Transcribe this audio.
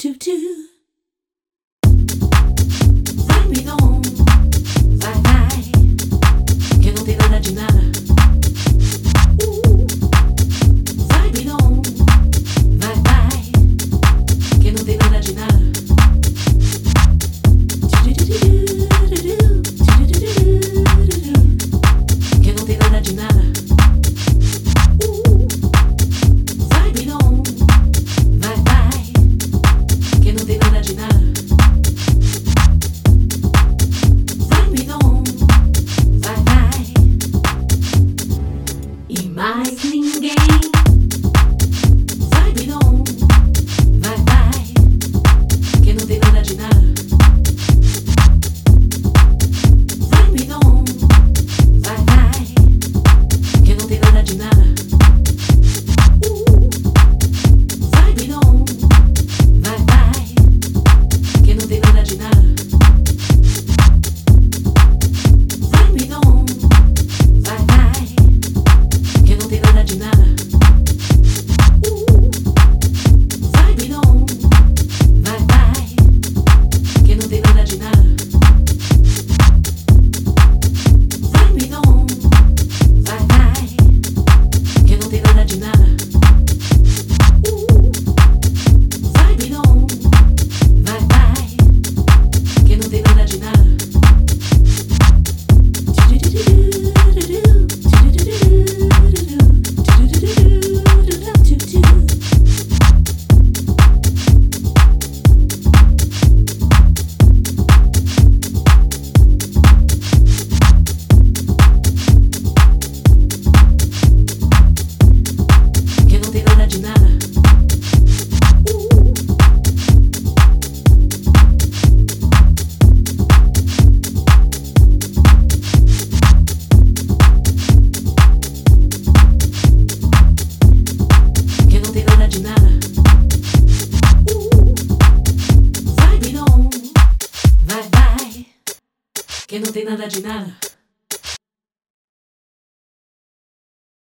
toot toot. Não tem nada de nada.